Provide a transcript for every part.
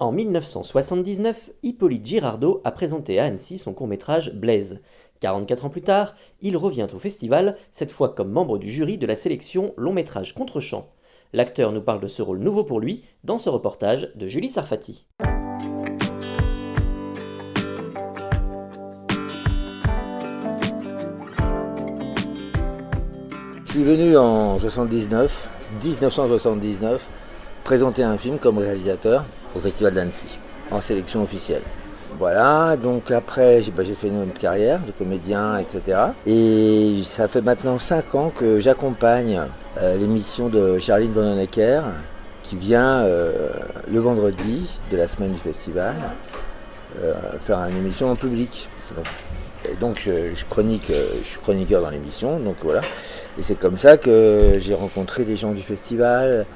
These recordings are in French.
En 1979, Hippolyte Girardot a présenté à Annecy son court-métrage Blaise. 44 ans plus tard, il revient au festival, cette fois comme membre du jury de la sélection long-métrage contre-champ. L'acteur nous parle de ce rôle nouveau pour lui dans ce reportage de Julie Sarfati. Je suis venu en 79, 1979, présenter un film comme réalisateur au Festival d'Annecy, en sélection officielle. Voilà, donc après j'ai bah, fait une carrière de comédien, etc. Et ça fait maintenant 5 ans que j'accompagne euh, l'émission de Charline Bonhonecker qui vient euh, le vendredi de la semaine du festival euh, faire une émission en public. Et donc je, je chronique, je suis chroniqueur dans l'émission, donc voilà. Et c'est comme ça que j'ai rencontré les gens du festival.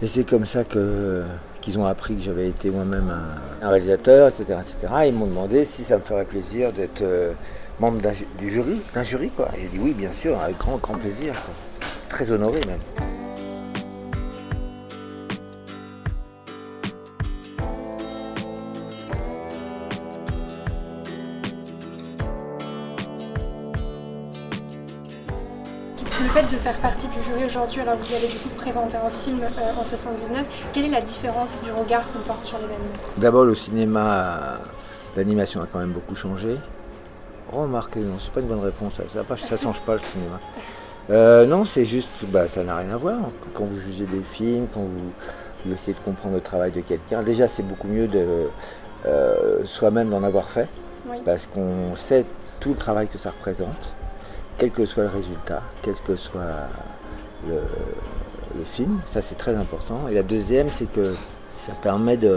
Et c'est comme ça que qu'ils ont appris que j'avais été moi-même un, réalisateur, etc., etc. Ils m'ont demandé si ça me ferait plaisir d'être euh, membre du jury, d'un jury quoi. J'ai dit oui, bien sûr, avec grand, grand plaisir. Très honoré même. Le fait de faire partie du jury aujourd'hui, alors que vous allez du coup présenter un film euh, en 79, quelle est la différence du regard qu'on porte sur l'événement D'abord, le cinéma, l'animation a quand même beaucoup changé. Remarquez, non, c'est pas une bonne réponse. Ça, ça, change pas le cinéma. Euh, non, c'est juste, bah, ça n'a rien à voir. Quand vous jugez des films, quand vous, vous essayez de comprendre le travail de quelqu'un, déjà, c'est beaucoup mieux de euh, soi-même d'en avoir fait, Oui. parce qu'on sait tout le travail que ça représente, quel que soit le résultat, quel que soit le, film. Ça, c'est très important. Et la deuxième, c'est que ça permet de.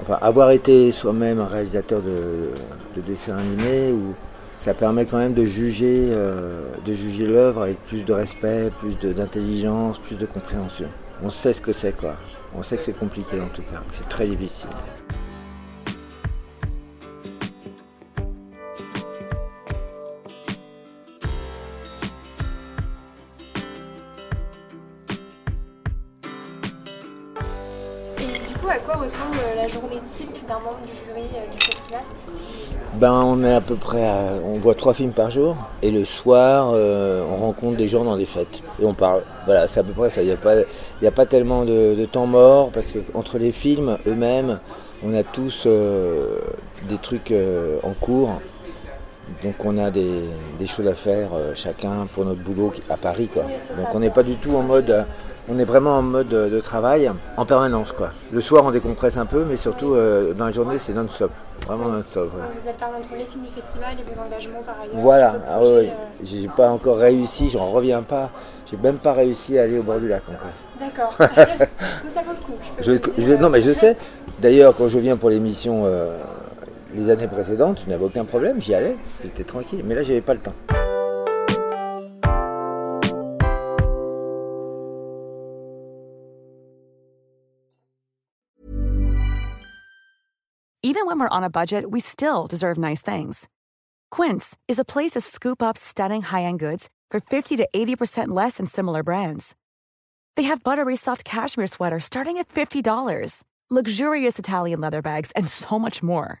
Enfin, avoir été soi-même un réalisateur de, de dessins animés, ou ça permet quand même de juger, euh, de juger l'œuvre avec plus de respect, plus d'intelligence, plus de compréhension. On sait ce que c'est, quoi. On sait que c'est compliqué en tout cas. C'est très difficile. À quoi ressemble la journée type d'un membre du jury euh, du festival? Ben, on voit trois films par jour et le soir euh, on rencontre des gens dans des fêtes et on parle. Voilà, c'est à peu près ça. Il n'y a pas, a pas tellement de, temps mort parce que entre les films eux-mêmes, on a tous euh, des trucs en cours. Donc on a des, des choses à faire euh, chacun pour notre boulot à Paris quoi. Donc on n'est pas du tout en mode, euh, on est vraiment en mode euh, de travail en permanence quoi. Le soir on décompresse un peu, mais surtout euh, dans la journée c'est non-stop, vraiment non-stop. ouais. Vous alternez entre les films du festival et vos engagements par ailleurs Voilà, ah ouais, j'ai pas encore réussi, j'en reviens pas. J'ai même pas réussi à aller au bord du lac encore. D'accord. Ça vaut le coup. peux Je, je- non mais je sais. D'ailleurs quand je viens pour l'émission les années précédentes, je n'avais aucun problème, j'y allais, j'étais tranquille. Mais là j'avais pas le temps. Even when we're on a budget, we still deserve nice things. Quince is a place to scoop up stunning high-end goods for 50 to 80% less than similar brands. They have buttery soft cashmere sweaters starting at $50, luxurious Italian leather bags, and so much more.